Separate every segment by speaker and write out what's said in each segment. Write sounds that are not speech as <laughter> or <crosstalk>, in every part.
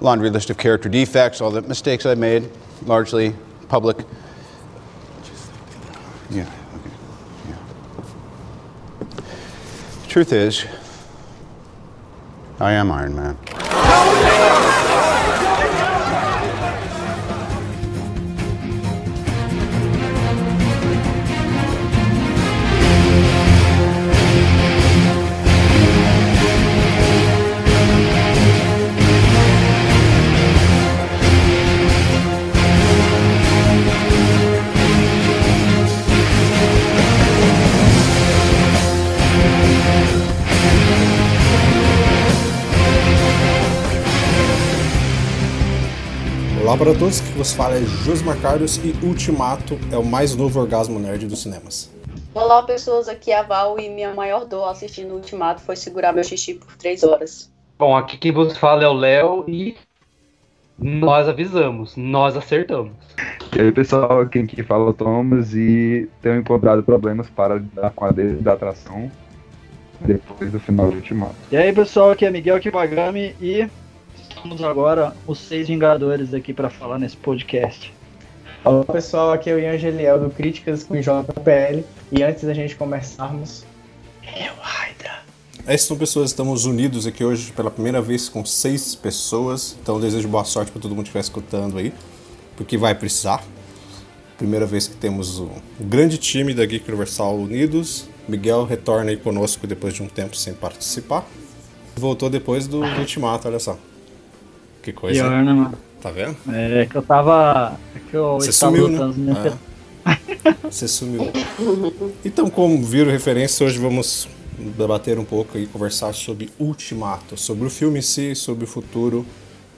Speaker 1: laundry list of character defects, all the mistakes I made, largely public. Yeah, okay. Yeah. Truth is, I am Iron Man.
Speaker 2: Olá para todos, que vos fala é Josmar Carlos e Ultimato é o mais novo orgasmo nerd dos cinemas.
Speaker 3: Olá pessoas, aqui é a Val e minha maior dor assistindo o Ultimato foi segurar meu xixi por três horas.
Speaker 4: Bom, aqui quem vos fala é o Léo e nós avisamos, nós acertamos.
Speaker 5: E aí pessoal, quem aqui fala é o Thomas e tenho encontrado problemas para lidar com a desidratação depois do final do Ultimato.
Speaker 6: E aí pessoal, aqui é Miguel Kibagami e estamos agora os seis Vingadores aqui para falar nesse podcast.
Speaker 7: Olá pessoal, aqui é o Ian Geliel do Críticas com JPL e antes da gente começarmos,
Speaker 6: Eu, Hydra.
Speaker 2: Essas são pessoas, estamos unidos aqui hoje pela primeira vez com seis pessoas, então eu desejo boa sorte para todo mundo que estiver escutando aí, porque vai precisar. Primeira vez que temos o, o grande time da Geek Universal unidos. Miguel retorna aí conosco depois de um tempo sem participar. Voltou depois do, do <laughs> Ultimato, olha só. Que coisa.
Speaker 6: Pior, né, mano?
Speaker 2: Tá vendo?
Speaker 6: É que eu tava. É que eu
Speaker 2: Você
Speaker 6: estava
Speaker 2: sumiu, né?
Speaker 6: lutando minha
Speaker 2: É. Você sumiu. Então, como viram referência, hoje vamos debater um pouco e conversar sobre Ultimato, sobre o filme em si, sobre o futuro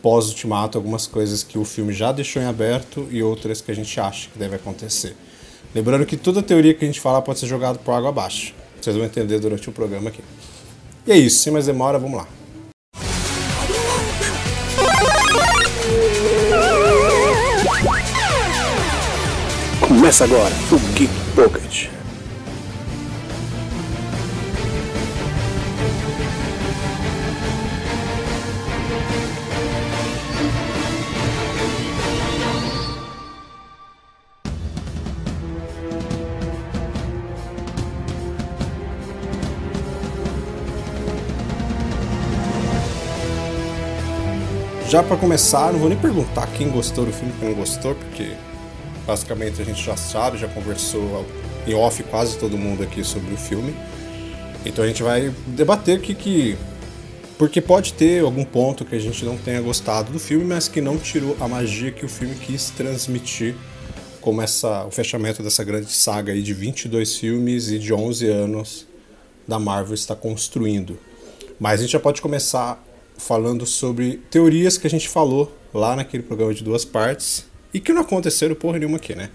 Speaker 2: pós-Ultimato, algumas coisas que o filme já deixou em aberto e outras que a gente acha que deve acontecer. Lembrando que toda teoria que a gente fala pode ser jogada por água abaixo. Vocês vão entender durante o programa aqui. E é isso, sem mais demora, vamos lá.
Speaker 8: Começa agora o Geek Pocket.
Speaker 2: Já pra começar, não vou nem perguntar quem gostou do filme quem não gostou, porque basicamente a gente já sabe, já conversou em off quase todo mundo aqui sobre o filme. Então a gente vai debater que que porque pode ter algum ponto que a gente não tenha gostado do filme, mas que não tirou a magia que o filme quis transmitir, como essa, o fechamento dessa grande saga aí de 22 filmes e de 11 anos da Marvel está construindo. Mas a gente já pode começar falando sobre teorias que a gente falou lá naquele programa de duas partes e que não aconteceram porra nenhuma aqui, né?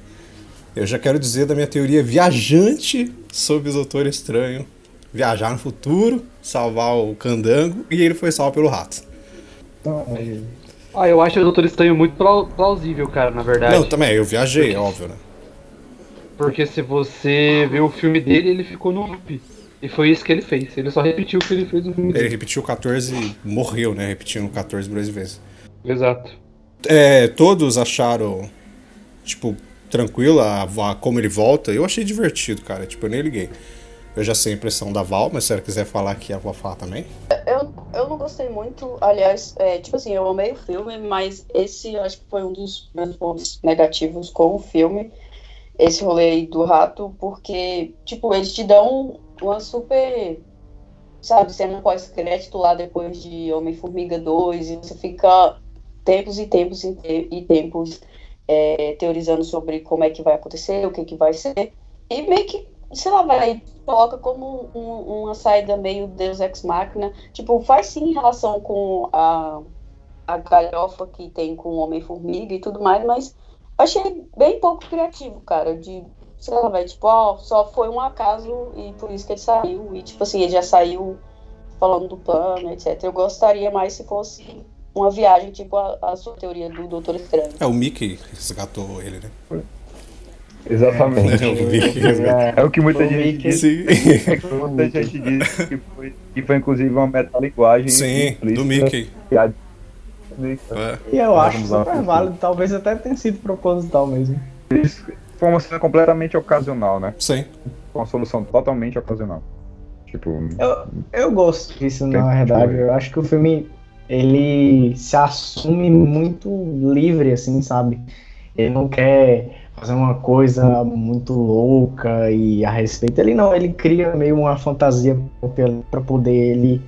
Speaker 2: Eu já quero dizer da minha teoria viajante sobre o Doutor Estranho viajar no futuro, salvar o candango e ele foi salvo pelo rato.
Speaker 4: Ah, eu acho o Doutor Estranho muito plau- plausível, cara, na verdade.
Speaker 2: Não, também, eu viajei, é óbvio, né?
Speaker 4: Porque se você vê o filme dele, ele ficou no loop. E foi isso que ele fez. Ele só repetiu o que ele fez no filme
Speaker 2: Ele
Speaker 4: dele.
Speaker 2: repetiu 14 e morreu, né? Repetindo 14 milhões de vezes.
Speaker 4: Exato.
Speaker 2: É, todos acharam, tipo, tranquilo a, a- como ele volta. Eu achei divertido, cara. Tipo, eu nem liguei. Eu já sei a impressão da Val, mas se ela quiser falar aqui, ela vai falar também.
Speaker 3: Eu, eu não gostei muito, aliás, é, tipo assim, eu amei o filme, mas esse eu acho que foi um dos meus pontos negativos com o filme, esse rolê aí do rato, porque, tipo, eles te dão uma super, sabe, cena pós-crédito lá depois de Homem-Formiga 2, e você fica tempos e tempos e, te- e tempos é, teorizando sobre como é que vai acontecer, o que que vai ser, e meio que, sei lá, vai, coloca como um- uma saída meio Deus Ex Machina, tipo, faz sim relação com a, a galhofa que tem com o Homem-Formiga e tudo mais, mas achei bem pouco criativo, cara, de, sei lá, vai, tipo, ó, só foi um acaso e por isso que ele saiu, e tipo assim, ele já saiu falando do plano, etc. Eu gostaria mais se fosse uma viagem, tipo a, a sua teoria do Doutor Estranho.
Speaker 2: É, o Mickey resgatou ele, né?
Speaker 5: Exatamente. <laughs>
Speaker 2: É, o Mickey resgatou.
Speaker 5: É o que muita
Speaker 6: O
Speaker 5: gente diz.
Speaker 2: Sim. <laughs>
Speaker 5: É que muita gente diz que foi, que foi inclusive uma metalinguagem
Speaker 2: Sim, do Mickey.
Speaker 5: a-
Speaker 2: É.
Speaker 7: E eu acho super válido, talvez até tenha sido proposital mesmo.
Speaker 5: Foi uma cena completamente ocasional, né?
Speaker 2: Sim.
Speaker 5: Foi uma solução totalmente ocasional. Tipo,
Speaker 7: Eu, eu gosto disso, na verdade. Eu acho que o filme, ele se assume muito livre, assim, sabe? Ele não quer fazer uma coisa muito louca e a respeito. Ele não, ele cria meio uma fantasia para poder ele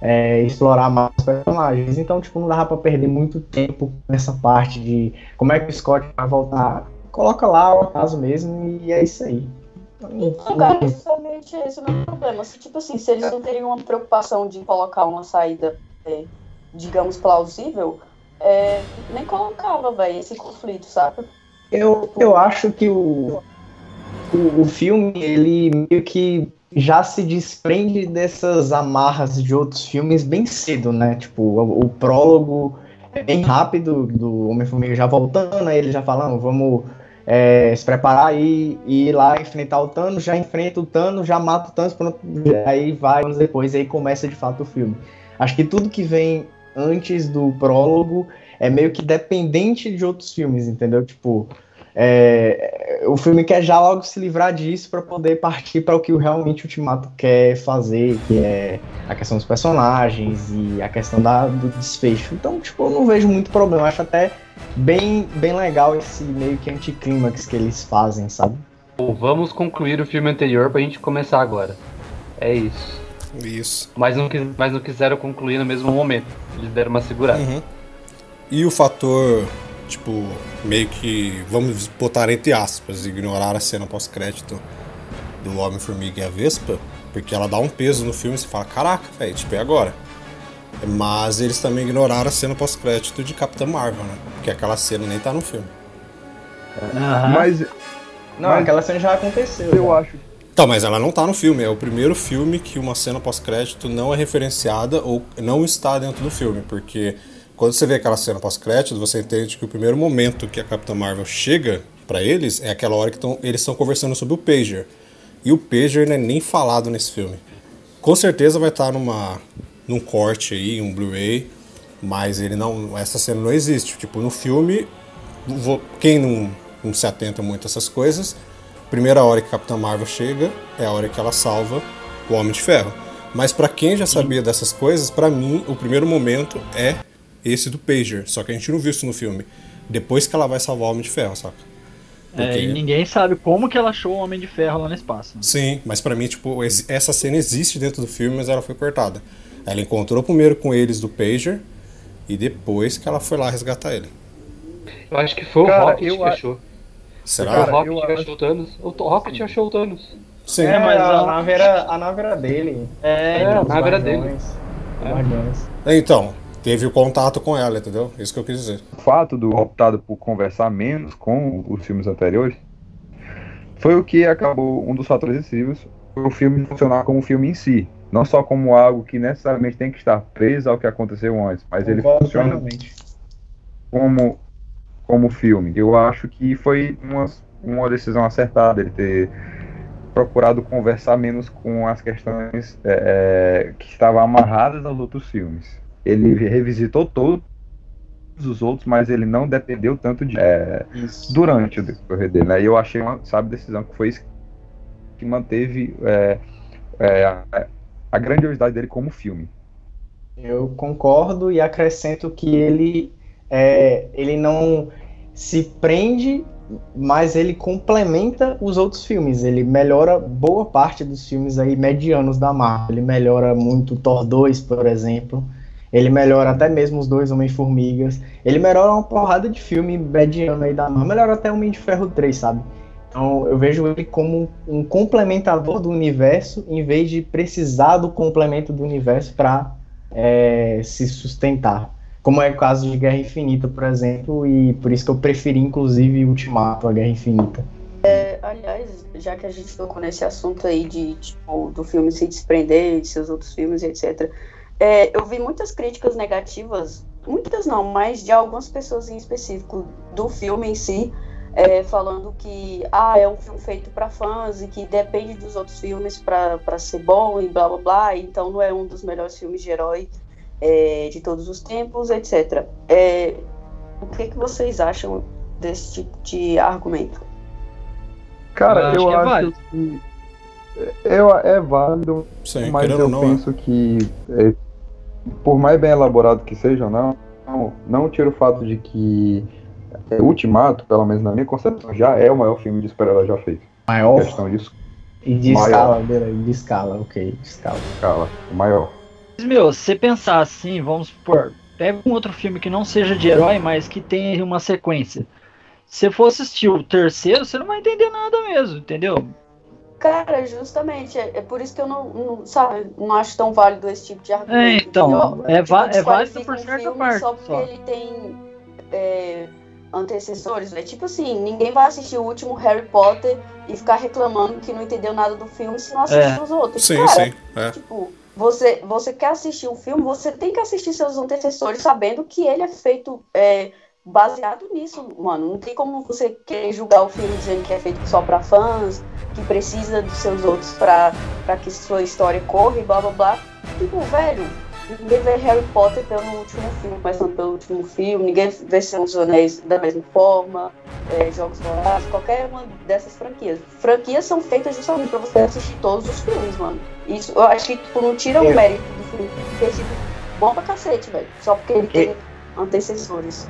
Speaker 7: é, explorar mais os personagens. Então, tipo, não dava pra perder muito tempo nessa parte de como é que o Scott vai voltar. Coloca lá o acaso mesmo e é isso aí.
Speaker 3: Então, cara, justamente esse é o meu problema. Se, tipo assim, se eles não teriam uma preocupação de colocar uma saída, é, digamos, plausível, é, nem colocava, velho, esse conflito, sabe?
Speaker 7: Eu, eu acho que o, o, o filme, ele meio que já se desprende dessas amarras de outros filmes bem cedo, né? Tipo, o, o prólogo é bem rápido do Homem-Formiga já voltando, aí ele já falando, vamos é, se preparar e, e ir lá enfrentar o Thanos, já enfrenta o Thanos, já mata o Thanos, pronto, aí vai anos depois, aí começa de fato o filme. Acho que tudo que vem antes do prólogo é meio que dependente de outros filmes, entendeu? Tipo, é, o filme quer já logo se livrar disso para poder partir para o que o realmente Ultimato quer fazer, que é a questão dos personagens e a questão da, do desfecho. Então, tipo, eu não vejo muito problema. Acho até bem, bem legal esse meio que anticlímax que eles fazem, sabe?
Speaker 4: Vamos concluir o filme anterior pra gente começar agora. É isso.
Speaker 2: Isso.
Speaker 4: Mas não, mas não quiseram concluir no mesmo momento. Eles deram uma segurada.
Speaker 2: Uhum. E o fator, tipo, meio que, vamos botar entre aspas, ignorar a cena pós-crédito do Homem-Formiga e a Vespa, porque ela dá um peso no filme e você fala, caraca, velho, tipo, é agora. Mas eles também ignoraram a cena pós-crédito de Capitã Marvel, né? Porque aquela cena nem tá no filme.
Speaker 6: Aham.
Speaker 5: mas
Speaker 7: Não,
Speaker 5: Mas-
Speaker 7: aquela cena já aconteceu.
Speaker 5: eu
Speaker 7: já.
Speaker 5: acho
Speaker 2: Então, mas ela não tá no filme. É o primeiro filme que uma cena pós-crédito não é referenciada ou não está dentro do filme. Porque quando você vê aquela cena pós-crédito, você entende que o primeiro momento que a Capitã Marvel chega pra eles é aquela hora que tão, eles estão conversando sobre o Pager. E o Pager não é nem falado nesse filme. Com certeza vai estar numa, num corte aí, um Blu-ray, mas ele não, essa cena não existe. Tipo, no filme, quem não, não se atenta muito a essas coisas, primeira hora que Capitã Marvel chega é a hora que ela salva o Homem de Ferro. Mas pra quem já sabia dessas coisas, pra mim o primeiro momento é esse do Pager. Só que a gente não viu isso no filme. Depois que ela vai salvar o Homem de Ferro, saca?
Speaker 6: É,
Speaker 2: Porque-
Speaker 6: e ninguém sabe como que ela achou o Homem de Ferro lá no espaço. né?
Speaker 2: Sim, mas pra mim, tipo, essa cena existe dentro do filme, mas ela foi cortada. Ela encontrou primeiro com eles do Pager e depois que ela foi lá resgatar ele.
Speaker 4: Eu acho que foi o
Speaker 5: Cara,
Speaker 4: Rocket
Speaker 5: eu
Speaker 4: que
Speaker 5: a-
Speaker 2: Será?
Speaker 4: o Rocket
Speaker 5: eu
Speaker 4: que
Speaker 5: acho-
Speaker 4: achou o Thanos. O Rocket achou o Thanos.
Speaker 2: Sim.
Speaker 7: É, mas a,
Speaker 6: a-
Speaker 7: nave era, a nave era dele.
Speaker 6: É,
Speaker 4: É, a nave era dele.
Speaker 7: Guardiões.
Speaker 2: Então, teve o contato com ela, entendeu? Isso que eu quis dizer.
Speaker 5: o fato do optado por conversar menos com os filmes anteriores foi o que acabou um dos fatores decisivos foi o filme funcionar como filme em si, não só como algo que necessariamente tem que estar preso ao que aconteceu antes, mas ele funciona como como filme. Eu acho que foi uma, uma decisão acertada ele ter procurado conversar menos com as questões é, é, que estavam amarradas aos outros filmes. Ele revisitou todos os outros, mas ele não dependeu tanto de é, durante o decorrer dele. Né? E eu achei uma sabe decisão que foi isso que manteve é, é, a, a grandiosidade dele como filme.
Speaker 7: Eu concordo e acrescento que ele, é, ele não se prende, mas ele complementa os outros filmes. Ele melhora boa parte dos filmes aí medianos da Marvel. Ele melhora muito Thor 2, por exemplo. Ele melhora até mesmo os dois Homem-Formigas. Ele melhora uma porrada de filme mediano aí da Marvel. Melhora até Homem de Ferro 3, sabe? Então eu vejo ele como um complementador do universo, em vez de precisar do complemento do universo para é, se sustentar. Como é o caso de Guerra Infinita, por exemplo, e por isso que eu preferi, inclusive, Ultimato, a Guerra Infinita.
Speaker 3: É, aliás, já que a gente tocou nesse assunto aí de, tipo, do filme se desprender de seus outros filmes, etc. É, eu vi muitas críticas negativas, muitas não, mas de algumas pessoas em específico do filme em si, é, falando que ah, é um filme feito para fãs e que depende dos outros filmes para ser bom e blá blá blá, então não é um dos melhores filmes de herói. É, de todos os tempos, etc. É, o que, que vocês acham desse tipo de argumento?
Speaker 5: Cara,
Speaker 6: Eu acho
Speaker 5: eu
Speaker 6: que é
Speaker 5: acho
Speaker 6: válido.
Speaker 5: que eu, é válido,
Speaker 2: Sim,
Speaker 5: mas eu
Speaker 2: não,
Speaker 5: penso que, é, por mais bem elaborado que seja, não, não, não tira o fato de que é, Ultimato, pelo menos na minha concepção, já é o maior filme de super-herói já feito.
Speaker 7: Maior
Speaker 5: Questão disso,
Speaker 7: e de
Speaker 5: maior.
Speaker 7: escala, beleza, de escala, ok, de escala.
Speaker 5: o maior.
Speaker 6: Mas, meu, se você pensar assim, vamos supor, pega um outro filme que não seja de herói, mas que tenha uma sequência. Se você for assistir o terceiro, você não vai entender nada mesmo, entendeu?
Speaker 3: Cara, justamente, é, é por isso que eu não, não, sabe, não acho tão válido esse tipo de argumento.
Speaker 6: É, então,
Speaker 3: entendeu?
Speaker 6: é va- é válido por
Speaker 3: um
Speaker 6: certa
Speaker 3: filme
Speaker 6: parte
Speaker 3: Só porque
Speaker 6: só.
Speaker 3: ele tem é, antecessores, né? Tipo assim, ninguém vai assistir o último Harry Potter e ficar reclamando que não entendeu nada do filme se não assistir
Speaker 6: É.
Speaker 3: os outros.
Speaker 2: Sim,
Speaker 3: Cara,
Speaker 2: sim. É.
Speaker 3: Tipo, você, você quer assistir um filme, você tem que assistir seus antecessores sabendo que ele é feito é, baseado nisso, mano. Não tem como você querer julgar o filme dizendo que é feito só pra fãs, que precisa dos seus outros pra que sua história corra e blá blá blá. Tipo, velho, ninguém vê Harry Potter pelo último filme, começando pelo último filme, ninguém vê Senhor dos Anéis da mesma forma, é, Jogos Vorazes, qualquer uma dessas franquias. Franquias são feitas justamente pra você assistir todos os filmes, mano. Isso eu acho que tipo, não tira o mérito do filme, porque tipo, bom pra cacete, velho. Só porque ele tem antecessores.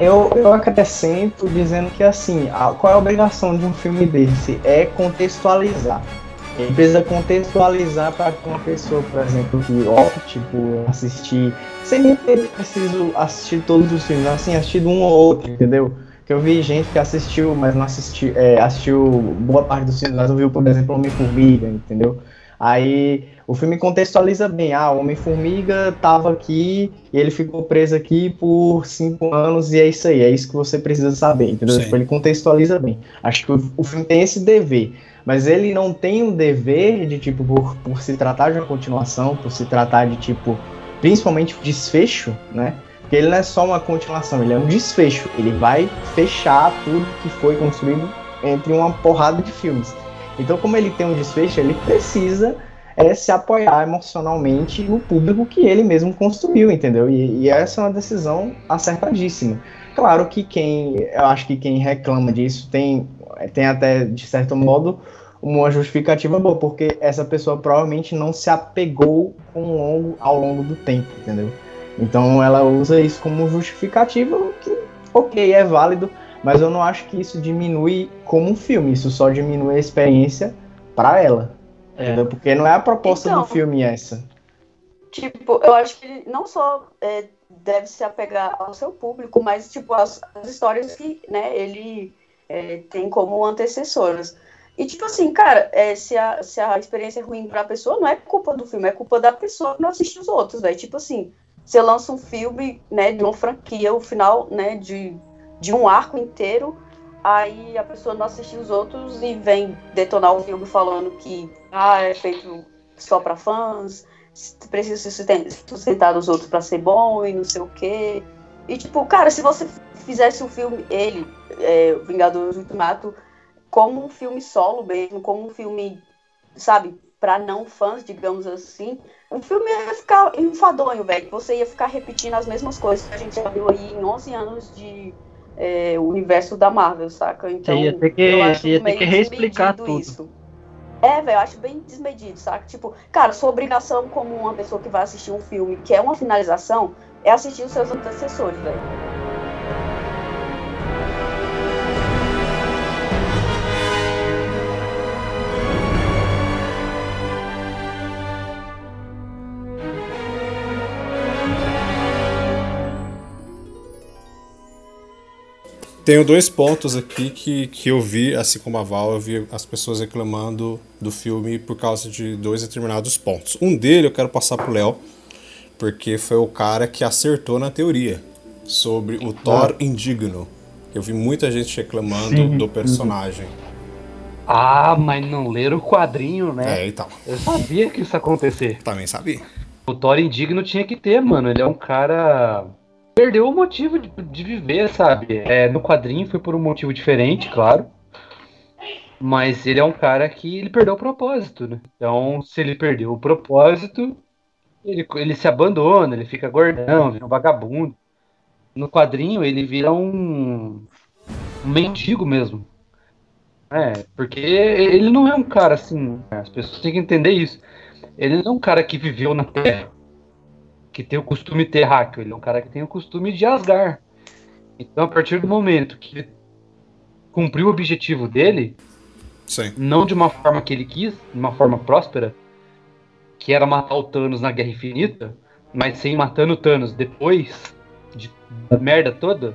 Speaker 7: Eu, eu acrescento dizendo que assim, a- qual é a obrigação de um filme desse? É contextualizar. Ele precisa contextualizar para que uma pessoa, por exemplo, que opte tipo, assistir, sem nem ter preciso assistir todos os filmes, assim, assistir um ou outro, entendeu? Que eu vi gente que assistiu, mas não assistiu, é, assistiu boa parte dos filmes, mas não viu, por exemplo, Homem-Formiga, entendeu? Aí o filme contextualiza bem, ah, o Homem-Formiga tava aqui e ele ficou preso aqui por cinco anos e é isso aí, é isso que você precisa saber, entendeu? Tipo, ele contextualiza bem. Acho que o, o filme tem esse dever, mas ele não tem um dever de, tipo, por, por se tratar de uma continuação, por se tratar de, tipo, principalmente desfecho, né? Porque ele não é só uma continuação, ele é um desfecho. Ele vai fechar tudo que foi construído entre uma porrada de filmes. Então, como ele tem um desfecho, ele precisa é, se apoiar emocionalmente no público que ele mesmo construiu, entendeu? E, e essa é uma decisão acertadíssima. Claro que quem, eu acho que quem reclama disso tem, tem até, de certo modo, uma justificativa boa, porque essa pessoa provavelmente não se apegou com longo, ao longo do tempo, entendeu? Então ela usa isso como justificativa, que, ok, é válido, mas eu não acho que isso diminui como um filme, isso só diminui a experiência para ela.
Speaker 6: É.
Speaker 7: Entendeu? Porque não é a proposta
Speaker 3: Então.
Speaker 7: do filme essa.
Speaker 3: Tipo, eu acho que ele não só é, deve se apegar ao seu público, mas tipo as, as histórias que né, ele é, tem como antecessoras. E tipo assim, cara, é, se, a, se a experiência é ruim pra pessoa, não é culpa do filme, é culpa da pessoa que não assiste os outros, velho. Tipo assim, você lança um filme, né, de uma franquia, o final, né, de, de um arco inteiro, aí a pessoa não assiste os outros e vem detonar o filme falando que ah, é feito só pra fãs, precisa se susten- sustentar dos outros pra ser bom e não sei o quê. E tipo, cara, se você fizesse o filme, ele, é, Vingadores Ultimato, como um filme solo mesmo, como um filme, sabe, pra não fãs, digamos assim, o filme ia ficar enfadonho, velho. Você ia ficar repetindo as mesmas coisas que a gente já viu aí em 11 anos de é, universo da Marvel, saca? Então,
Speaker 6: ia ter que-
Speaker 3: eu acho
Speaker 6: você ia ter que reexplicar tudo.
Speaker 3: Isso. É, velho, eu acho bem desmedido, saca? Tipo, cara, sua obrigação como uma pessoa que vai assistir um filme que é uma finalização é assistir os seus antecessores, velho.
Speaker 2: Tenho dois pontos aqui que, que eu vi, assim como a Val, eu vi as pessoas reclamando do filme por causa de dois determinados pontos. Um dele eu quero passar pro Léo, porque foi o cara que acertou na teoria sobre o Thor indigno. Eu vi muita gente reclamando
Speaker 6: Sim.
Speaker 2: do personagem.
Speaker 4: Ah, mas não leram o quadrinho, né?
Speaker 2: É, então.
Speaker 4: Eu sabia que isso ia acontecer.
Speaker 2: Também sabia.
Speaker 4: O Thor indigno tinha que ter, mano. Ele é um cara. Perdeu o motivo de, de viver, sabe? É, no quadrinho foi por um motivo diferente, claro. Mas ele é um cara que ele perdeu o propósito, né? Então, se ele perdeu o propósito, Ele, ele se abandona, ele fica gordão, vira um vagabundo. No quadrinho, ele vira um, um mendigo mesmo. É, porque ele não é um cara assim. As pessoas têm que entender isso. Ele não é um cara que viveu na Terra, que tem o costume terráqueo. Ele é um cara que tem o costume de Asgar. Então, a partir do momento que ele cumpriu o objetivo dele,
Speaker 2: Sim.
Speaker 4: não de uma forma que ele quis, de uma forma próspera, que era matar o Thanos na Guerra Infinita, mas sem matando o Thanos depois de, da merda toda,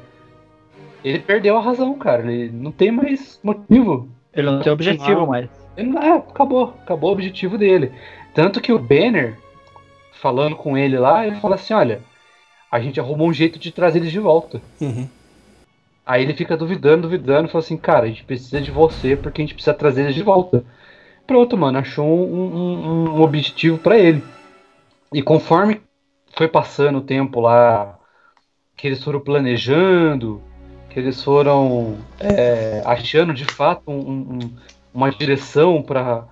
Speaker 4: ele perdeu a razão, cara. Ele não tem mais motivo.
Speaker 6: Ele não tem objetivo mais.
Speaker 4: Ele não, é, acabou, acabou o objetivo dele. Tanto que o Banner, falando com ele lá, ele fala assim: olha, a gente arrumou um jeito de trazer eles de volta.
Speaker 2: Uhum.
Speaker 4: Aí ele fica duvidando, duvidando, e fala assim, cara, a gente precisa de você porque a gente precisa trazer eles de volta. Pronto, mano, achou um, um- um objetivo pra ele. E conforme foi passando o tempo lá, que eles foram planejando, que eles foram é, achando de fato um- um- um- uma direção pra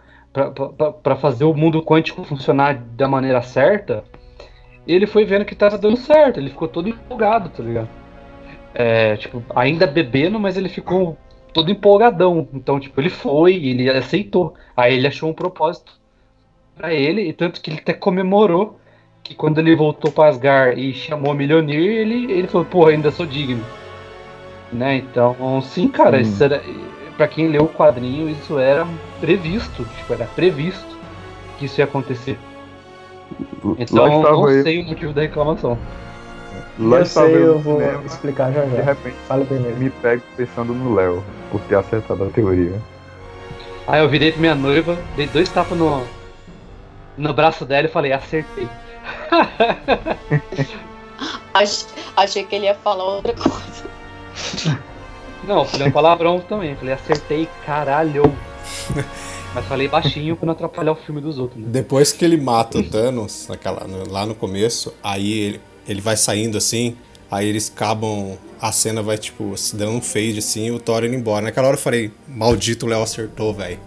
Speaker 4: pra fazer o mundo quântico funcionar da maneira certa, ele foi vendo que tava dando certo, ele ficou todo empolgado, tá ligado? É, tipo, ainda bebendo, mas ele ficou todo empolgadão. Então, tipo, ele foi, ele aceitou. Aí ele achou um propósito pra ele, e tanto que ele até comemorou que quando ele voltou pra Asgard e chamou Milionir, ele, ele falou, pô, ainda sou digno. Né? Então, sim, cara,
Speaker 5: Hum.
Speaker 4: isso era. Pra quem leu o quadrinho, isso era previsto. Tipo, era previsto que isso ia acontecer. Então, não
Speaker 5: eu,
Speaker 4: sei o motivo da reclamação.
Speaker 5: lá
Speaker 7: eu sei,
Speaker 5: eu
Speaker 7: vou
Speaker 5: cinema,
Speaker 7: explicar já
Speaker 5: de
Speaker 7: já.
Speaker 5: repente
Speaker 7: Fala primeiro.
Speaker 5: me pego pensando no Léo, por ter acertado a teoria.
Speaker 4: Aí eu virei pra minha noiva, dei dois tapas no, no braço dela e falei, acertei. <laughs>
Speaker 3: Ach- achei que ele ia falar outra coisa. <laughs>
Speaker 4: Não, falei um palavrão também, falei, acertei, caralho. <laughs> Mas falei baixinho pra não atrapalhar o filme dos outros. né?
Speaker 2: Depois que ele mata o Thanos, naquela, lá no começo, aí ele, ele vai saindo assim, aí eles acabam. A cena vai, tipo, se dando um fade assim e o Thor indo embora. Naquela hora eu falei, maldito o Léo acertou, velho.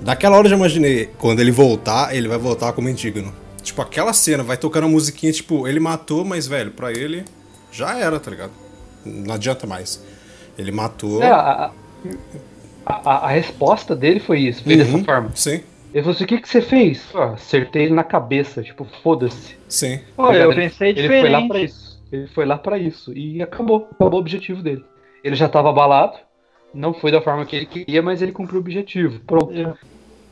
Speaker 2: Naquela hora eu já imaginei, quando ele voltar, ele vai voltar como indigno. Tipo, aquela cena, vai tocando a musiquinha, tipo, ele matou, mas, velho, pra ele já era, tá ligado? Não adianta mais. Ele matou.
Speaker 4: É, a, a, a- resposta dele foi isso, foi
Speaker 2: Uhum,
Speaker 4: dessa forma.
Speaker 2: Sim,
Speaker 4: Ele falou assim, o que, que você fez? Pô, acertei ele na cabeça, tipo, foda-se.
Speaker 2: sim.
Speaker 6: Pô, eu
Speaker 4: Ele-
Speaker 6: pensei
Speaker 4: Ele foi lá pra
Speaker 6: diferente.
Speaker 4: isso. Ele foi lá pra isso. E acabou. Acabou o objetivo dele. Ele já tava abalado. Não foi da forma que ele queria, mas ele cumpriu o objetivo. Pronto.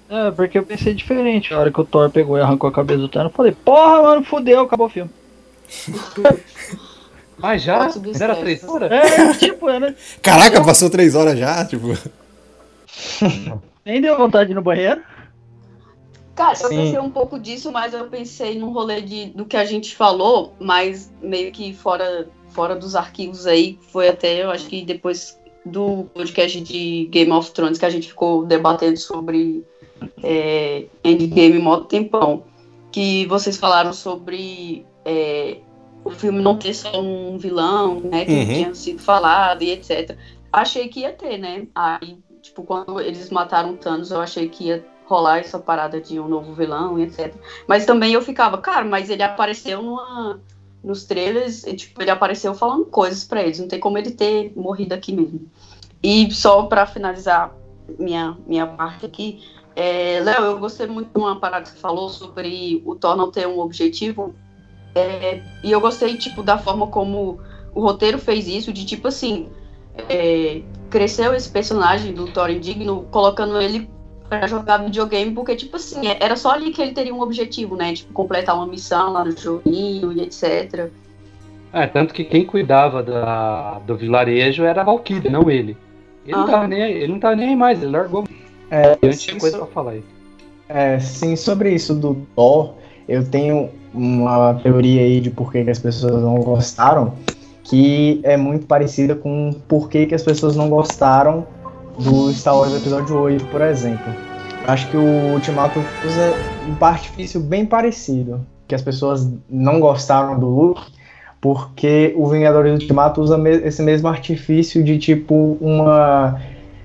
Speaker 6: É, porque eu pensei diferente. A hora que o Thor pegou e arrancou a cabeça do Thanos, eu falei, porra, mano, fudeu, acabou o filme. <laughs>
Speaker 4: Mas já?
Speaker 3: Pode subir
Speaker 4: Não era três horas?
Speaker 6: É, tipo, né? <laughs>
Speaker 2: Caraca, passou três horas já, tipo. <laughs>
Speaker 6: Nem deu vontade de ir no banheiro.
Speaker 3: Cara, eu
Speaker 7: Sim.
Speaker 3: pensei um pouco disso, mas eu pensei num rolê de, do que a gente falou, mas meio que fora, fora dos arquivos aí, foi até, eu acho que depois do podcast de Game of Thrones que a gente ficou debatendo sobre é, Endgame modo tempão, que vocês falaram sobre é, o filme não ter só um vilão, né, que
Speaker 2: Uhum.
Speaker 3: tinha sido falado e etc. Achei que ia ter, né? Aí, tipo, quando eles mataram o Thanos, eu achei que ia rolar essa parada de um novo vilão e etc. Mas também eu ficava, cara, mas ele apareceu numa, nos trailers, e, tipo, ele apareceu falando coisas pra eles, não tem como ele ter morrido aqui mesmo. E só pra finalizar minha, minha parte aqui, é, Léo, eu gostei muito de uma parada que você falou sobre o Thor não ter um objetivo, é, e eu gostei, tipo, da forma como o roteiro fez isso, de tipo assim, é, cresceu esse personagem do Thor indigno, colocando ele pra jogar videogame, porque, tipo assim, era só ali que ele teria um objetivo, né? Tipo, completar uma missão lá no joguinho e etc.
Speaker 4: É, tanto que quem cuidava da, do vilarejo era a Valkyrie, não ele. Ele, não
Speaker 3: Ah.
Speaker 4: tava nem, aí- ele não tava nem aí mais, ele largou.
Speaker 7: É,
Speaker 4: Eu tinha coisa
Speaker 7: so-
Speaker 4: pra falar aí.
Speaker 7: é, sim, sobre isso do Thor, eu tenho uma teoria aí de por que, que as pessoas não gostaram, que é muito parecida com por que, que as pessoas não gostaram do Star Wars Episódio 8, por exemplo. Acho que o Ultimato usa um artifício bem parecido, que as pessoas não gostaram do Luke, porque o Vingadores Ultimato usa me- esse mesmo artifício de tipo uma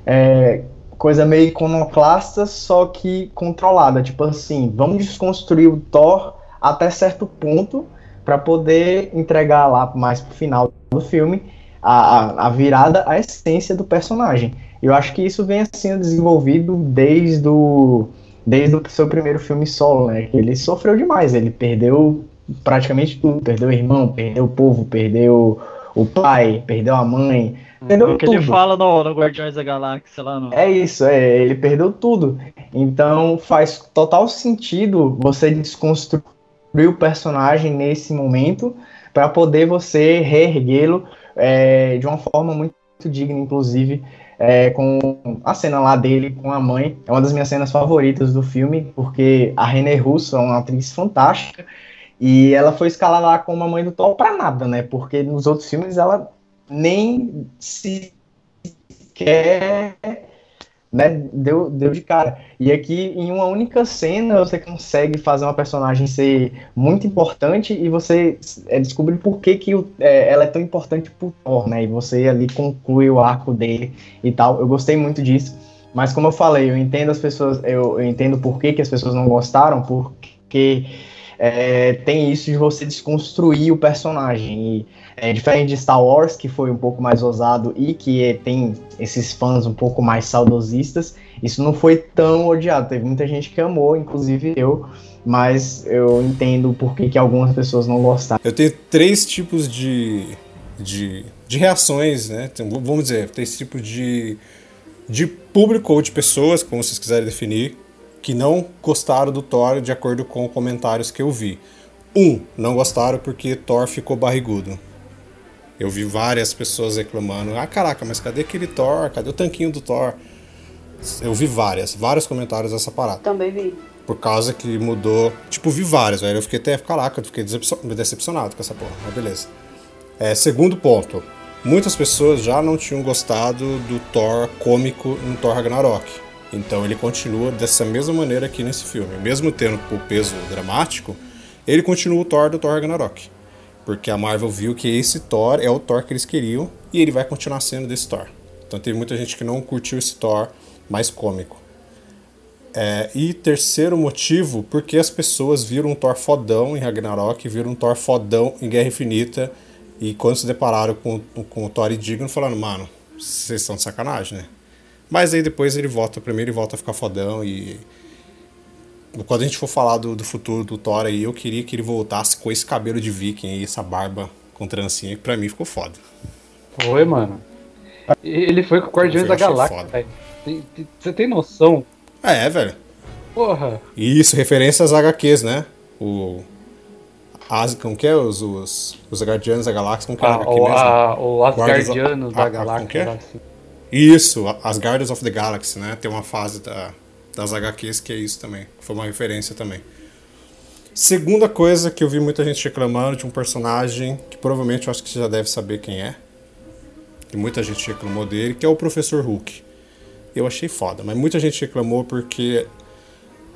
Speaker 7: é, coisa meio iconoclasta, só que controlada. Tipo assim, vamos desconstruir o Thor até certo ponto para poder entregar lá mais pro final do filme a, a, virada, a essência do personagem. Eu acho que isso vem sendo desenvolvido desde o, desde o seu primeiro filme solo, né? Ele sofreu demais, ele perdeu praticamente tudo, perdeu o irmão, perdeu o povo, perdeu o pai, perdeu a mãe, perdeu
Speaker 6: o que
Speaker 7: tudo.
Speaker 6: ele fala no, no Guardiões da Galáxia lá no...
Speaker 7: É isso, é, ele perdeu tudo. Então faz total sentido você desconstruir o personagem nesse momento para poder você reerguê-lo é, de uma forma muito digna, inclusive, é, com a cena lá dele com a mãe. É uma das minhas cenas favoritas do filme, porque a René Russo é uma atriz fantástica e ela foi escalada lá como a mãe do Thor para nada, né? Porque nos outros filmes ela nem se quer né, deu, deu de cara. E aqui, em uma única cena, você consegue fazer uma personagem ser muito importante e você é, descobre por que, que o, é, ela é tão importante pro Thor, né? E você ali conclui o arco dele e tal. Eu gostei muito disso. Mas como eu falei, eu entendo as pessoas, eu, eu entendo por que, que as pessoas não gostaram, porque é, tem isso de você desconstruir o personagem. E, é, diferente de Star Wars, que foi um pouco mais ousado e que é, tem esses fãs um pouco mais saudosistas, isso não foi tão odiado. Teve muita gente que amou, inclusive eu, mas eu entendo por que, que algumas pessoas não gostaram.
Speaker 2: Eu tenho três tipos de, de, de reações, né? Vamos dizer, três tipos de, de público ou de pessoas, como vocês quiserem definir, que não gostaram do Thor de acordo com comentários que eu vi. Um, não gostaram porque Thor ficou barrigudo. Eu vi várias pessoas reclamando: ah, caraca, mas cadê aquele Thor? Cadê o tanquinho do Thor? Eu vi várias, vários comentários dessa parada.
Speaker 3: Também vi.
Speaker 2: Por causa que mudou. Tipo, vi vários, velho. Eu fiquei até, caraca, eu fiquei decepcionado com essa porra, mas beleza. É, segundo ponto: muitas pessoas já não tinham gostado do Thor cômico no Thor Ragnarok. Então ele continua dessa mesma maneira aqui nesse filme. Mesmo tendo o peso dramático, ele continua o Thor do Thor Ragnarok. Porque a Marvel viu que esse Thor é o Thor que eles queriam e ele vai continuar sendo desse Thor. Então teve muita gente que não curtiu esse Thor mais cômico. É, e terceiro motivo, porque as pessoas viram um Thor fodão em Ragnarok, viram um Thor fodão em Guerra Infinita, e quando se depararam com, com o Thor indigno, falaram, mano, vocês estão de sacanagem, né? Mas aí depois ele volta, primeiro ele volta a ficar fodão e. Quando a gente for falar do, do futuro do Thor aí, eu queria que ele voltasse com esse cabelo de viking e essa barba com trancinha, que pra mim ficou foda.
Speaker 4: Foi, mano. Ele foi com o Guardiões da Galáxia, velho. Você tem noção?
Speaker 2: É, velho.
Speaker 4: Porra.
Speaker 2: Isso, referência às HQs, né? O. As, como que é? Os, os, os Guardiões da Galáxia, como que é
Speaker 4: ah, o,
Speaker 2: mesmo?
Speaker 4: A, o Asgardianos da Galáxia.
Speaker 2: Como que é? Isso, as Guardians of the Galaxy, né? Tem uma fase da, das HQs que é isso também. Foi uma referência também. Segunda coisa que eu vi muita gente reclamando de um personagem que provavelmente eu acho que você já deve saber quem é. Que muita gente reclamou dele, que é o Professor Hulk. Eu achei foda, mas muita gente reclamou porque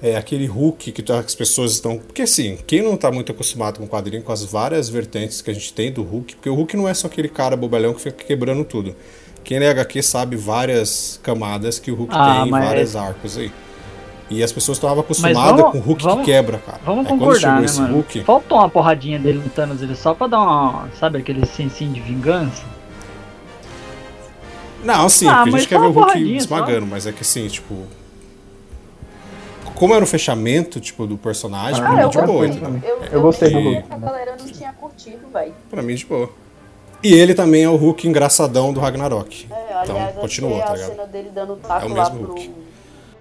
Speaker 2: é aquele Hulk que as pessoas estão. Porque assim, quem não está muito acostumado com o quadrinho, com as várias vertentes que a gente tem do Hulk, porque o Hulk não é só aquele cara bobalhão que fica quebrando tudo. Quem é HQ sabe várias camadas que o Hulk
Speaker 6: Ah,
Speaker 2: tem,
Speaker 6: mas-
Speaker 2: vários arcos aí. E as pessoas estavam acostumadas
Speaker 6: vamos-
Speaker 2: com o Hulk
Speaker 6: vamos-
Speaker 2: que quebra, cara.
Speaker 6: Vamos
Speaker 2: Aí quando
Speaker 6: concordar, né,
Speaker 2: esse
Speaker 6: mano?
Speaker 2: Hulk.
Speaker 6: Faltou uma porradinha dele no Thanos, ele só pra dar uma. Sabe aquele sensinho de vingança?
Speaker 2: Não, sim,
Speaker 6: Ah,
Speaker 2: porque a
Speaker 6: mas
Speaker 2: gente quer
Speaker 6: só
Speaker 2: ver o
Speaker 6: uma
Speaker 2: Hulk esmagando, mas é que assim, tipo. Como era o fechamento, tipo, do personagem, pra
Speaker 3: Ah,
Speaker 2: mim
Speaker 3: eu
Speaker 2: de boa,
Speaker 3: gostei.
Speaker 2: entendeu?
Speaker 3: Eu,
Speaker 7: Eu gostei do
Speaker 2: Hulk.
Speaker 3: A galera não tinha curtido, velho.
Speaker 2: Pra mim de boa. E ele também é o Hulk engraçadão do Ragnarok.
Speaker 3: É, aliás,
Speaker 2: Então,
Speaker 3: achei
Speaker 2: continuou, tá
Speaker 3: a
Speaker 2: ligado?
Speaker 3: cena dele dando taco
Speaker 2: É o
Speaker 3: lá
Speaker 2: mesmo
Speaker 3: pro,
Speaker 2: Hulk.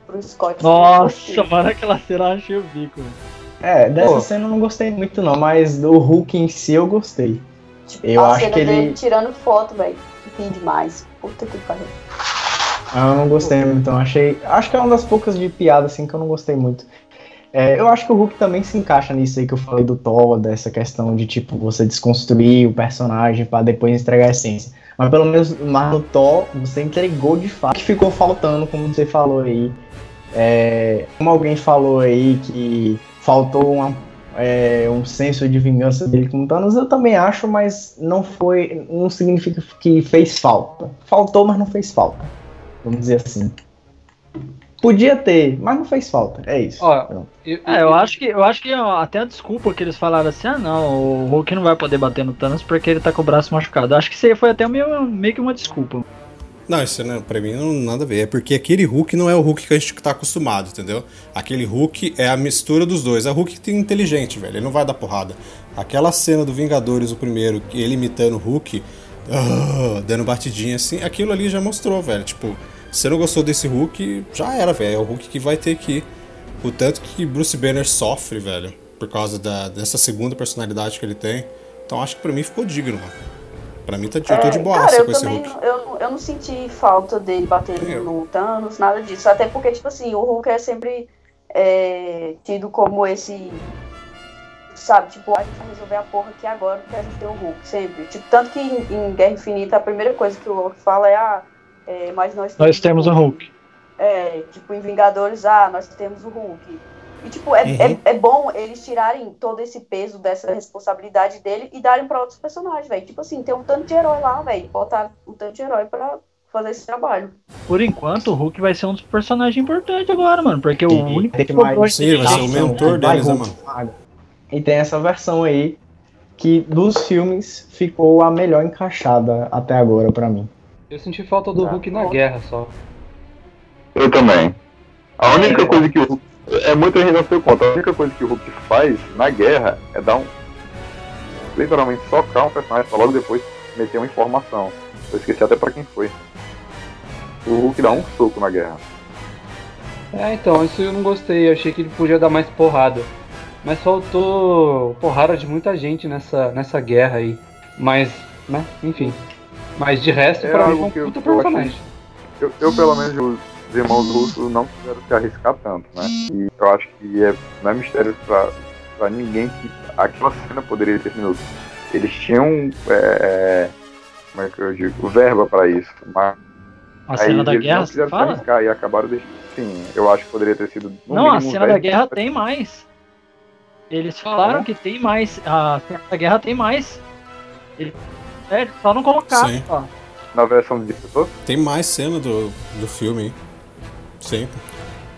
Speaker 3: pro Scott.
Speaker 6: Nossa, mano, aquela cena eu achei o bico. velho.
Speaker 7: É, dessa
Speaker 4: Pô.
Speaker 7: cena eu não gostei muito não, mas do Hulk em si eu gostei. Eu
Speaker 3: a
Speaker 7: acho
Speaker 3: cena
Speaker 7: que ele-
Speaker 3: dele tirando foto, velho. Ri demais. Puta que pariu.
Speaker 7: Ah, Eu não gostei muito, não. Achei. Acho que é uma das poucas de piada assim que eu não gostei muito. É, eu acho que o Hulk também se encaixa nisso aí que eu falei do Thor, dessa questão de tipo você desconstruir o personagem pra depois entregar a essência. Mas pelo menos mas no Thor você entregou de fato. Que ficou faltando, como você falou aí. É, como alguém falou aí que faltou uma- é, um senso de vingança dele com Thanos, eu também acho, mas não foi. Não significa que fez falta. Faltou, mas não fez falta. Vamos dizer assim. Podia ter, mas não fez falta. É isso.
Speaker 4: Ó, eu,
Speaker 6: É, eu acho que eu acho que ó, até a desculpa que eles falaram assim, ah não, o Hulk não vai poder bater no Thanos porque ele tá com o braço machucado. Eu acho que isso aí foi até meio, meio que uma desculpa.
Speaker 2: Não, isso não, pra mim não nada a ver. É porque aquele Hulk não é o Hulk que a gente tá acostumado, entendeu? Aquele Hulk é a mistura dos dois. É o Hulk que é inteligente, velho. Ele não vai dar porrada. Aquela cena do Vingadores, o primeiro, que ele imitando o Hulk, ah, dando batidinha assim, aquilo ali já mostrou, velho. Tipo, você não gostou desse Hulk, já era, velho. É o Hulk que vai ter que ir. O tanto que Bruce Banner sofre, velho, por causa da, dessa segunda personalidade que ele tem. Então acho que pra mim ficou digno, mano. Pra mim tá, eu tô de
Speaker 3: É, eu
Speaker 2: com esse Hulk.
Speaker 3: não- eu, eu não senti falta dele batendo
Speaker 2: Eu.
Speaker 3: no Thanos, nada disso. Até porque, tipo assim, o Hulk é sempre é, tido como esse. Sabe, tipo, a gente vai resolver a porra aqui agora porque a gente tem o Hulk, sempre. Tipo, tanto que em, em Guerra Infinita a primeira coisa que o Hulk fala é, ah, é, mas nós temos,
Speaker 6: Nós temos o Hulk.
Speaker 3: É, tipo, em Vingadores, ah, nós temos o Hulk. E, tipo, é,
Speaker 2: Uhum.
Speaker 3: é, é bom eles tirarem todo esse peso dessa responsabilidade dele e darem pra outros personagens, velho. Tipo assim, tem um tanto de herói lá, velho. Botar um tanto de herói pra fazer esse trabalho.
Speaker 6: Por enquanto, o Hulk vai ser um dos personagens importantes agora, mano. Porque o
Speaker 7: E
Speaker 6: único
Speaker 7: tem
Speaker 6: que
Speaker 7: mais-
Speaker 2: Sim, vai ser o mentor
Speaker 7: vai
Speaker 2: deles, né,
Speaker 7: Hulk,
Speaker 2: mano?
Speaker 7: E tem essa versão aí que dos filmes ficou a melhor encaixada até agora pra mim.
Speaker 4: Eu senti falta do
Speaker 3: Tá.
Speaker 4: Hulk na guerra só.
Speaker 5: Eu também. A única
Speaker 4: É.
Speaker 5: coisa que o Hulk. É se deu conta. A única coisa que o Hulk faz na guerra é dar um. Literalmente socar um personagem pra logo depois meter uma informação. Eu esqueci até pra quem foi. O Hulk dá um soco na guerra.
Speaker 4: É, então, isso eu não gostei. Eu achei que ele podia dar mais porrada. Mas faltou porrada de muita gente nessa, nessa guerra aí. Mas, né, enfim. Mas de resto,
Speaker 5: É
Speaker 4: pra mim, foi um
Speaker 5: que eu-
Speaker 4: puta
Speaker 5: eu
Speaker 4: personagem.
Speaker 5: Eu, eu, pelo menos, os irmãos russos não quiseram se arriscar tanto, né? E eu acho que é, não é mistério pra, pra ninguém que aquela cena poderia ter minutos. Eles tinham. É, como é que eu digo? Verba pra isso. Mas
Speaker 6: A cena da
Speaker 5: eles
Speaker 6: guerra,
Speaker 5: não quiseram se
Speaker 6: fala?
Speaker 5: arriscar e acabaram deixando. Sim, eu acho que poderia ter sido. no
Speaker 6: Não, a cena da
Speaker 5: 10,
Speaker 6: guerra tem mais. Eles falaram que tem mais. A cena da guerra tem mais. Ele, é, só não colocaram.
Speaker 2: Sim.
Speaker 6: Ó.
Speaker 5: Na versão de diretor.
Speaker 2: Tem mais cena do, do filme, hein? Sempre.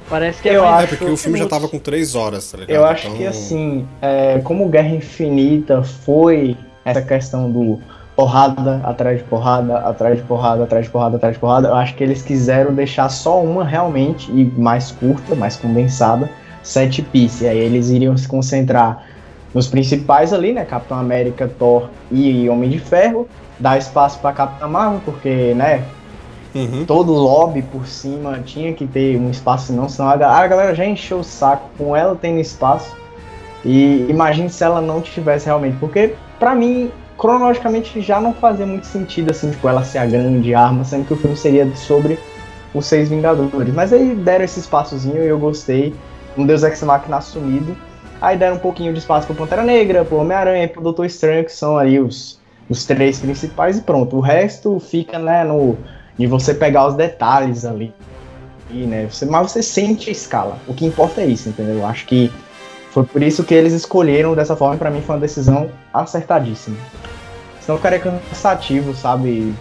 Speaker 6: Parece que é
Speaker 7: Eu
Speaker 6: mais
Speaker 2: É,
Speaker 7: acho
Speaker 2: porque o filme já tava com três horas, tá ligado?
Speaker 7: Eu acho
Speaker 2: Então,
Speaker 7: que assim, é, como Guerra Infinita foi essa questão do porrada atrás de porrada, atrás de porrada, atrás de porrada, atrás de porrada, eu acho que eles quiseram deixar só uma realmente e mais curta, mais condensada, sete piece. E aí eles iriam se concentrar nos principais ali, né? Capitão América, Thor e Homem de Ferro, dar espaço para Capitã Marvel, porque, né,
Speaker 2: Uhum.
Speaker 7: todo lobby por cima tinha que ter um espaço, senão, senão a, a galera já encheu o saco com ela tendo espaço. E imagine se ela não tivesse realmente, porque pra mim, cronologicamente, já não fazia muito sentido assim, tipo, ela ser a grande arma, sendo que o filme seria sobre os seis Vingadores. Mas aí deram esse espaçozinho e eu gostei. Um Deus Ex Machina assumido. Aí deram um pouquinho de espaço pro Pantera Negra, pro Homem-Aranha pro Doutor Estranho, que são ali os, os três principais, e pronto. O resto fica, né, no, de você pegar os detalhes ali. E, né, você, mas você sente a escala. O que importa é isso, entendeu? Eu acho que foi por isso que eles escolheram dessa forma. Pra mim foi uma decisão acertadíssima. Senão ficaria cansativo, sabe?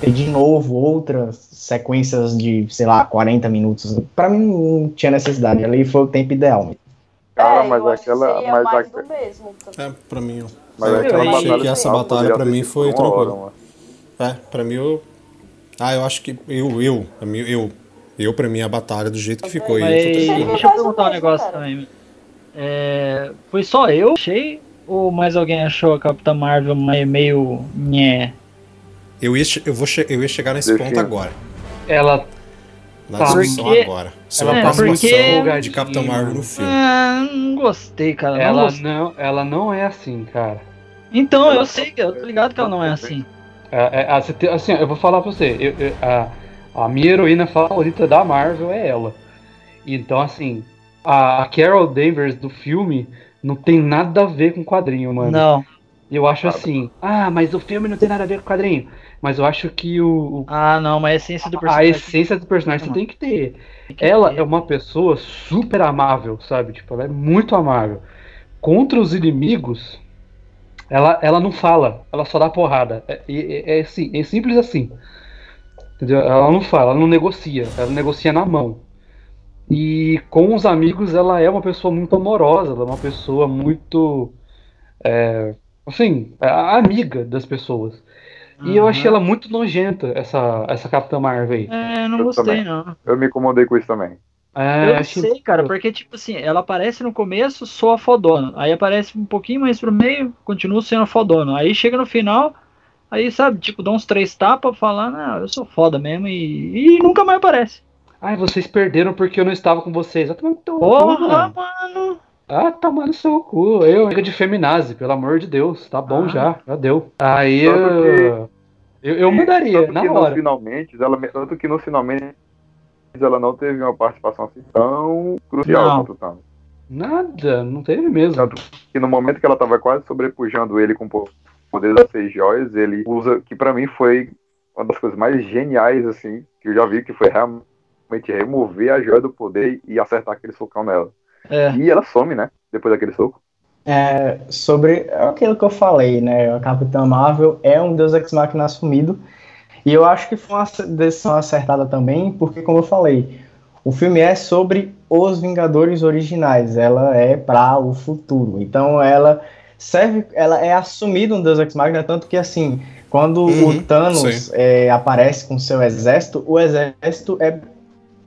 Speaker 7: Ter de novo outras sequências de, sei lá, 40 minutos. Pra mim não tinha necessidade. Ali foi o tempo ideal.
Speaker 5: Cara,
Speaker 3: é,
Speaker 5: mas
Speaker 3: eu acho que
Speaker 5: aquela.
Speaker 3: seria
Speaker 5: Mas,
Speaker 3: mais
Speaker 5: a-
Speaker 3: do mesmo.
Speaker 2: É, pra mim, ó.
Speaker 5: mas
Speaker 2: eu
Speaker 5: aquela
Speaker 2: achei
Speaker 5: batalha
Speaker 2: que essa batalha pra mim foi tranquila.
Speaker 5: hora.
Speaker 2: É, pra mim eu. Ah, eu acho que. Eu, eu. Mim, eu. Eu, pra mim, a batalha do jeito que ficou aí. Eu
Speaker 6: deixa eu perguntar um negócio
Speaker 3: cara.
Speaker 6: também. É, foi só eu que achei? Ou mais alguém achou a Capitã Marvel meio. nhé?
Speaker 2: Eu ia, eu, vou eu ia chegar nesse
Speaker 5: Defina.
Speaker 2: ponto agora.
Speaker 4: Ela
Speaker 2: Na discussão
Speaker 6: Porque-
Speaker 2: agora. Sobre
Speaker 6: É,
Speaker 2: a participação
Speaker 6: porque-
Speaker 2: de Capitão Marvel no filme.
Speaker 6: Ah, não gostei, cara. não
Speaker 4: ela
Speaker 6: gostei.
Speaker 4: não, ela não é assim, cara.
Speaker 6: Então, eu sei, eu tô ligado que ela não é assim.
Speaker 4: É, é, a- você tem- assim, eu vou falar pra você, eu- eu- a, a minha heroína favorita da Marvel é ela. Então, assim, a, a Carol Danvers do filme não tem nada a ver com o quadrinho, mano.
Speaker 6: Não.
Speaker 4: Eu acho assim, ah, mas o filme não tem nada a ver com o quadrinho. Mas eu acho que o, o-
Speaker 6: Ah, não, mas a essência do
Speaker 4: a
Speaker 6: personagem.
Speaker 4: essência do personagem você tem que ter.
Speaker 6: tem que
Speaker 4: Ela
Speaker 6: ter.
Speaker 4: é uma pessoa super amável, sabe? Tipo, ela é muito amável. Contra os inimigos, ela, ela não fala, ela só dá porrada. É, é, é assim, é simples assim. Entendeu? Ela não fala, ela não negocia, ela negocia na mão. E com os amigos, ela é uma pessoa muito amorosa, ela é uma pessoa muito. É, assim, a- amiga das pessoas. E eu achei ela muito nojenta, essa, essa Capitã Marvel aí.
Speaker 6: É, não
Speaker 5: Eu
Speaker 6: gostei,
Speaker 5: também.
Speaker 6: não.
Speaker 5: Eu me incomodei com isso também.
Speaker 4: É,
Speaker 6: eu
Speaker 4: achei-
Speaker 6: sei, cara, porque, tipo assim, ela aparece no começo, sou a fodona. Aí aparece um pouquinho mais pro meio, continua sendo a fodona. Aí chega no final, aí, sabe, tipo, dá uns três tapas falando, ah, eu sou foda mesmo, e, e nunca mais aparece.
Speaker 4: Ai, vocês perderam porque eu não estava com vocês. Teu cu,
Speaker 6: Porra,
Speaker 4: mano.
Speaker 6: mano!
Speaker 4: Ah, toma no seu cu. Eu, amiga de feminazi, pelo amor de Deus. Tá bom
Speaker 6: Ah.
Speaker 4: já, já deu. Aí eu, eu, eu mandaria,
Speaker 5: Tanto
Speaker 4: na
Speaker 5: que no
Speaker 4: hora.
Speaker 5: finalmente, ela, tanto que no finalmente ela não teve uma participação assim tão crucial
Speaker 6: Não.
Speaker 5: quanto Thanos.
Speaker 4: Nada, não teve mesmo.
Speaker 5: Tanto que no momento que ela tava quase sobrepujando ele com o poder das seis joias, ele usa, que pra mim foi uma das coisas mais geniais, assim, que eu já vi, que foi realmente remover a joia do poder e acertar aquele socão nela.
Speaker 6: É.
Speaker 5: E ela some, né? Depois daquele soco.
Speaker 7: É, sobre aquilo que eu falei, né? A Capitã Marvel é um Deus Ex Machina assumido. E eu acho que foi uma decisão acertada também, porque, como eu falei, o filme é sobre os Vingadores originais. Ela é para o futuro. Então, ela serve, ela é assumida um Deus Ex Machina, tanto que, assim, quando
Speaker 2: Uhum,
Speaker 7: o Thanos é, aparece com seu exército, o exército é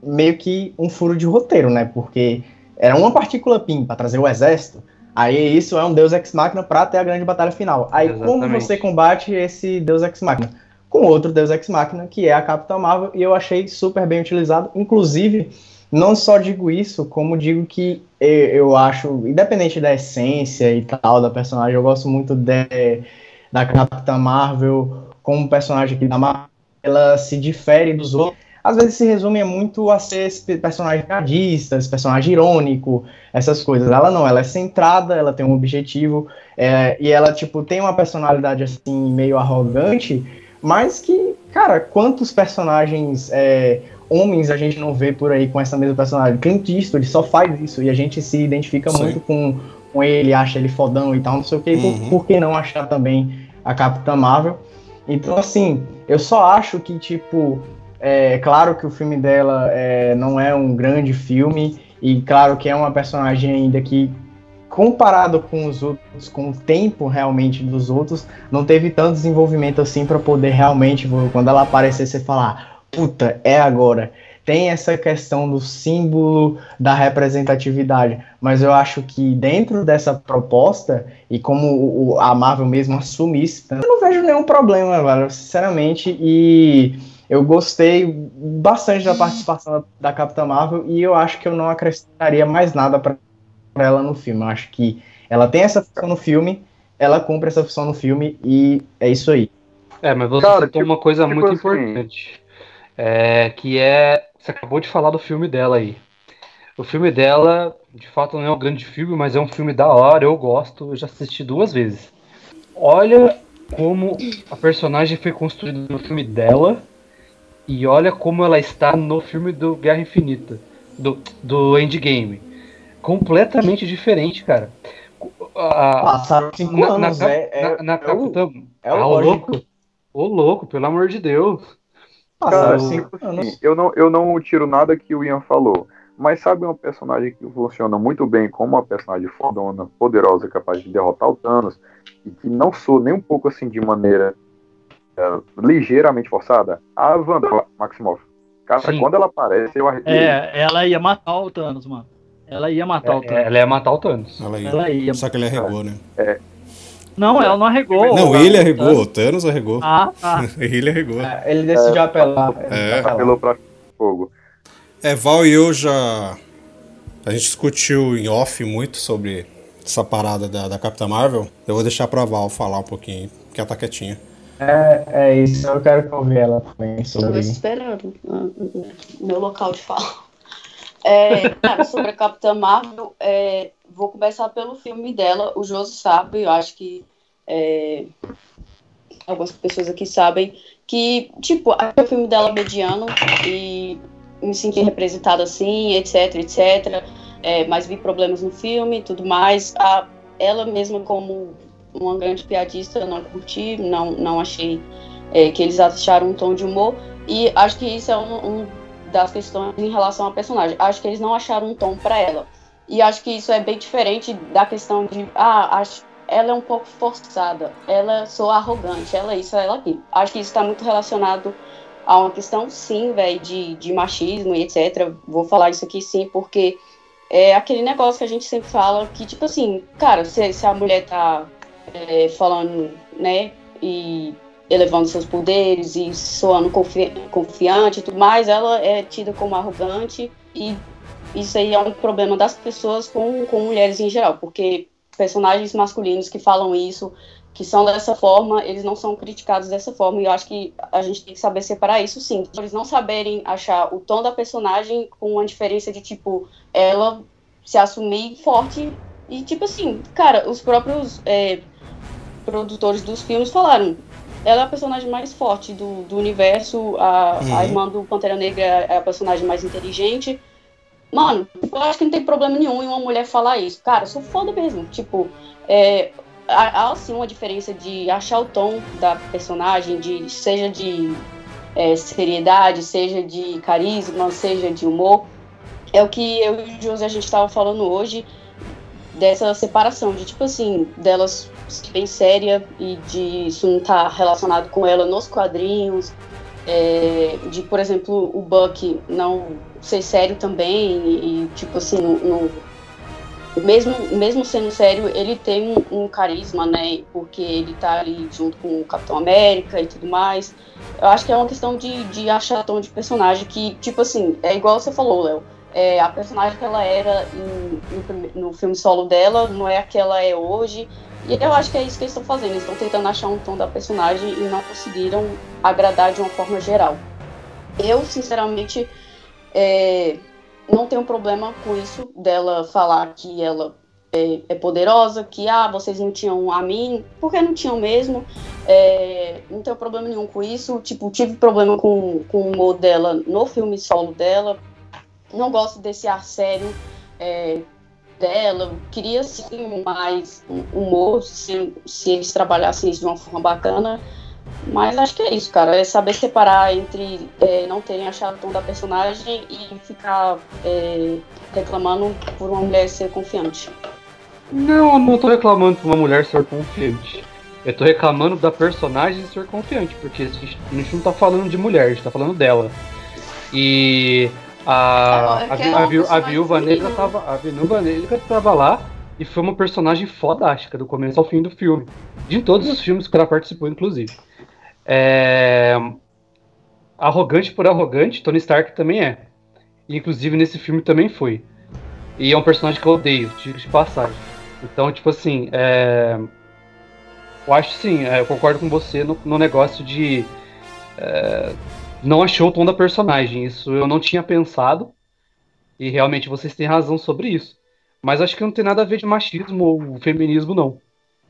Speaker 7: meio que um furo de roteiro, né? Porque era uma partícula PIN para trazer o exército. Aí isso é um Deus Ex Machina para ter a grande batalha final. Aí como
Speaker 4: Exatamente.
Speaker 7: você combate esse Deus Ex Machina? Com outro Deus Ex Machina, que é a Capitã Marvel, e eu achei super bem utilizado. Inclusive, não só digo isso, como digo que eu, eu acho, independente da essência e tal da personagem, eu gosto muito de, da Capitã Marvel como personagem aqui da Marvel. Ela se difere dos outros. Às vezes se resume muito a ser esse personagem piadista, esse personagem irônico, essas coisas. Ela não, ela é centrada, ela tem um objetivo, é, e ela, tipo, tem uma personalidade, assim, meio arrogante, mas que, cara, quantos personagens é, homens a gente não vê por aí com essa mesma personalidade? Clint Eastwood só faz isso, e a gente se identifica
Speaker 2: Sim.
Speaker 7: muito com, com ele, acha ele fodão e tal, não sei o que,
Speaker 2: Uhum.
Speaker 7: por, por que não achar também a Capitã Marvel? Então, assim, eu só acho que, tipo, é claro que o filme dela é, não é um grande filme, e claro que é uma personagem ainda que, comparado com os outros, com o tempo realmente dos outros, não teve tanto desenvolvimento assim para poder realmente, quando ela aparecer, você falar, puta, é agora. Tem essa questão do símbolo da representatividade, mas eu acho que dentro dessa proposta, e como o- o- a Marvel mesmo assumisse, eu não vejo nenhum problema, velho, sinceramente, e eu gostei bastante da participação da, Capitã Marvel e eu acho que eu não acrescentaria mais nada para ela no filme. Eu acho que ela tem essa função no filme, ela cumpre essa função no filme e é isso aí.
Speaker 4: É, mas você
Speaker 5: Cara,
Speaker 4: citou
Speaker 5: tipo-
Speaker 4: uma coisa
Speaker 5: tipo
Speaker 4: muito
Speaker 5: assim-
Speaker 4: importante. É, que é. Você acabou de falar do filme dela aí. O filme dela, de fato, não é um grande filme, mas é um filme da hora, eu gosto, eu já assisti duas vezes. Olha como a personagem foi construída no filme dela e olha como ela está no filme do Guerra Infinita, do, do Endgame. Completamente diferente, cara. A-
Speaker 7: Passaram cinco
Speaker 4: na, na,
Speaker 7: anos, é, é,
Speaker 4: na, na
Speaker 7: é o- é o
Speaker 4: ah, louco. Ô louco, pelo amor de Deus.
Speaker 7: passaram
Speaker 5: Cara,
Speaker 7: cinco
Speaker 5: Assim,
Speaker 7: anos.
Speaker 5: eu não, eu não tiro nada que o Ian falou. Mas sabe uma personagem que funciona muito bem como uma personagem fodona, poderosa, capaz de derrotar o Thanos, e que não soa nem um pouco assim de maneira é, ligeiramente forçada? A Wanda Maximoff. Cara,
Speaker 4: Sim.
Speaker 5: quando ela aparece, eu arrepio.
Speaker 6: É, ela ia matar o Thanos, mano. Ela ia matar o
Speaker 4: É,
Speaker 6: Thanos.
Speaker 4: ela ia matar o Thanos.
Speaker 2: Ela ia.
Speaker 6: Ela ia.
Speaker 2: Só que ele arregou, né?
Speaker 6: Não, ela não arregou.
Speaker 2: Não,
Speaker 6: o-
Speaker 2: ele
Speaker 6: o
Speaker 2: arregou,
Speaker 6: Thanos.
Speaker 2: o Thanos arregou.
Speaker 6: Ah, tá. <laughs>
Speaker 2: Ele arregou.
Speaker 7: É, Ele decidiu apelar.
Speaker 2: É.
Speaker 7: apelar.
Speaker 5: Apelou pra fogo.
Speaker 2: É, Val e eu já. A gente discutiu em off muito sobre essa parada da, da Capitã Marvel. Eu vou deixar pra Val falar um pouquinho, que ela tá quietinha.
Speaker 7: É, é isso, eu quero que ouvir ela também sobre.
Speaker 3: esperando ah, meu local de fala. É, cara, sobre a Capitã Marvel, é, vou começar pelo filme dela. O Josi sabe, eu acho que é, algumas pessoas aqui sabem que, tipo, achei o filme dela mediano e me senti representada assim, etc, etc. É, mas vi problemas no filme e tudo mais. A, ela mesma como uma grande piadista, eu não curti, não, não achei é, que eles acharam um tom de humor. E acho que isso é um, um das questões em relação à personagem. Acho que eles não acharam um tom para ela. E acho que isso é bem diferente da questão de, ah, acho, ela é um pouco forçada, ela sou arrogante, ela é isso, ela aquilo. Acho que isso está muito relacionado a uma questão, sim, velho, de, de machismo e etc. Vou falar isso aqui sim, porque é aquele negócio que a gente sempre fala que, tipo assim, cara, se, se a mulher tá é, falando, né, e elevando seus poderes e soando confi confiante e tudo mais, ela é tida como arrogante e isso aí é um problema das pessoas com, com mulheres em geral, porque personagens masculinos que falam isso, que são dessa forma, eles não são criticados dessa forma, e eu acho que a gente tem que saber separar isso sim. Eles não saberem achar o tom da personagem com uma diferença de tipo, ela se assumir forte e tipo assim, cara, os próprios é, produtores dos filmes falaram. Ela é a personagem mais forte do, do universo, a, uhum. a irmã do Pantera Negra é a personagem mais inteligente. Mano, eu acho que não tem problema nenhum em uma mulher falar isso. Cara, eu sou foda mesmo. Tipo, é, há, há sim uma diferença de achar o tom da personagem, de seja de é, seriedade, seja de carisma, seja de humor. É o que eu e o José a gente estava falando hoje dessa separação, de tipo assim, delas bem séria e de isso não estar tá relacionado com ela nos quadrinhos, é, de, por exemplo, o Buck não ser sério também e, tipo assim, no, no, mesmo, mesmo sendo sério, ele tem um, um, carisma, né, porque ele tá ali junto com o Capitão América e tudo mais. Eu acho que é uma questão de, de achar tom de personagem que, tipo assim, é igual você falou, Léo, é, a personagem que ela era em, no, no filme solo dela não é a que ela é hoje, e eu acho que é isso que eles estão fazendo. Eles estão tentando achar um tom da personagem e não conseguiram agradar de uma forma geral. Eu, sinceramente, é, não tenho problema com isso dela falar que ela é, é, poderosa, que ah, vocês não tinham a mim, porque não tinham mesmo. É, não tenho problema nenhum com isso. Tipo, tive problema com, com o humor dela no filme solo dela. Não gosto desse ar sério. É, dela, queria sim mais humor, se, se eles trabalhassem isso de uma forma bacana. Mas acho que é isso, cara. É saber separar entre é, não terem achado o tom da personagem e ficar é, reclamando por uma mulher ser confiante.
Speaker 4: Não, não tô reclamando por uma mulher ser confiante. Eu tô reclamando da personagem ser confiante, porque a gente não tá falando de mulher, a gente tá falando dela. E a, a, a, a, a Viúva Negra tava. A Viúva Negra tava lá e foi uma personagem fodástica do começo ao fim do filme. De todos os filmes que ela participou, inclusive. É... Arrogante por arrogante, Tony Stark também é. E, inclusive nesse filme também foi. E é um personagem que eu odeio, digo de passagem. Então, tipo assim, é... eu acho sim, é, eu concordo com você no, no negócio de. É não achou o tom da personagem. Isso eu não tinha pensado. E realmente vocês têm razão sobre isso. Mas acho que não tem nada a ver de machismo ou feminismo, não.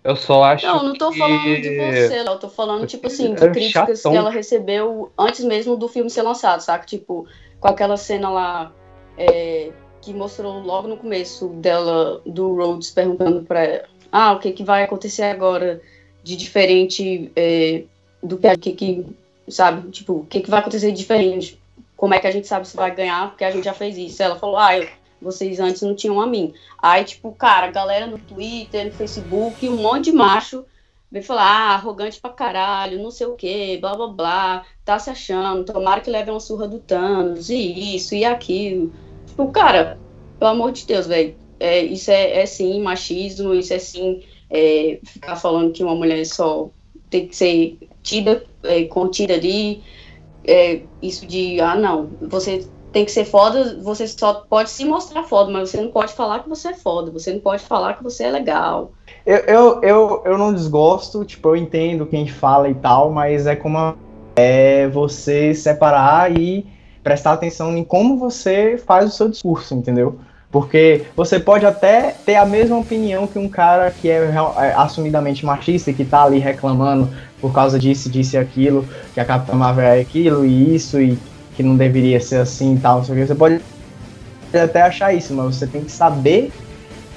Speaker 4: Eu só acho.
Speaker 3: Não, não tô
Speaker 4: que...
Speaker 3: falando de você, eu tô falando, tipo assim, de críticas chatão. que ela recebeu antes mesmo do filme ser lançado, saca? Tipo, com aquela cena lá é, que mostrou logo no começo dela, do Rhodes, perguntando pra ela: ah, o que, que vai acontecer agora de diferente é, do que, que sabe? Tipo, o que, que vai acontecer de diferente? Como é que a gente sabe se vai ganhar? Porque a gente já fez isso. Ela falou, ah, eu, vocês antes não tinham a mim. Aí, tipo, cara, galera no Twitter, no Facebook, um monte de macho veio falar, ah, arrogante pra caralho, não sei o que, blá blá blá, tá se achando, tomara que leve uma surra do Thanos, e isso, e aquilo. Tipo, cara, pelo amor de Deus, velho, é, isso é, é sim machismo, isso é sim é, ficar falando que uma mulher só tem que ser tida, é, contida ali, é, isso de, ah, não, você tem que ser foda, você só pode se mostrar foda, mas você não pode falar que você é foda, você não pode falar que você é legal.
Speaker 7: Eu, eu, eu, eu não desgosto, tipo, eu entendo quem fala e tal, mas é como é você separar e prestar atenção em como você faz o seu discurso, entendeu? Porque você pode até ter a mesma opinião que um cara que é, é assumidamente machista e que tá ali reclamando por causa disso, disso e aquilo, que a Capitã Marvel é aquilo e isso, e que não deveria ser assim e tal, Você pode até achar isso, mas você tem que saber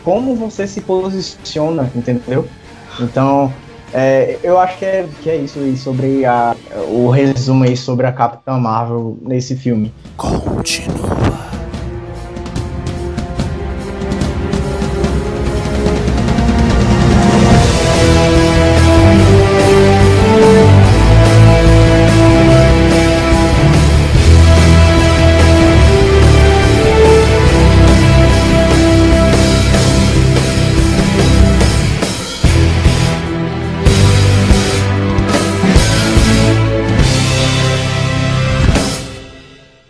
Speaker 7: como você se posiciona, entendeu? Então, é, eu acho que é, que é isso aí sobre a, o resumo aí sobre a Capitã Marvel nesse filme.
Speaker 8: Com
Speaker 2: contínuo.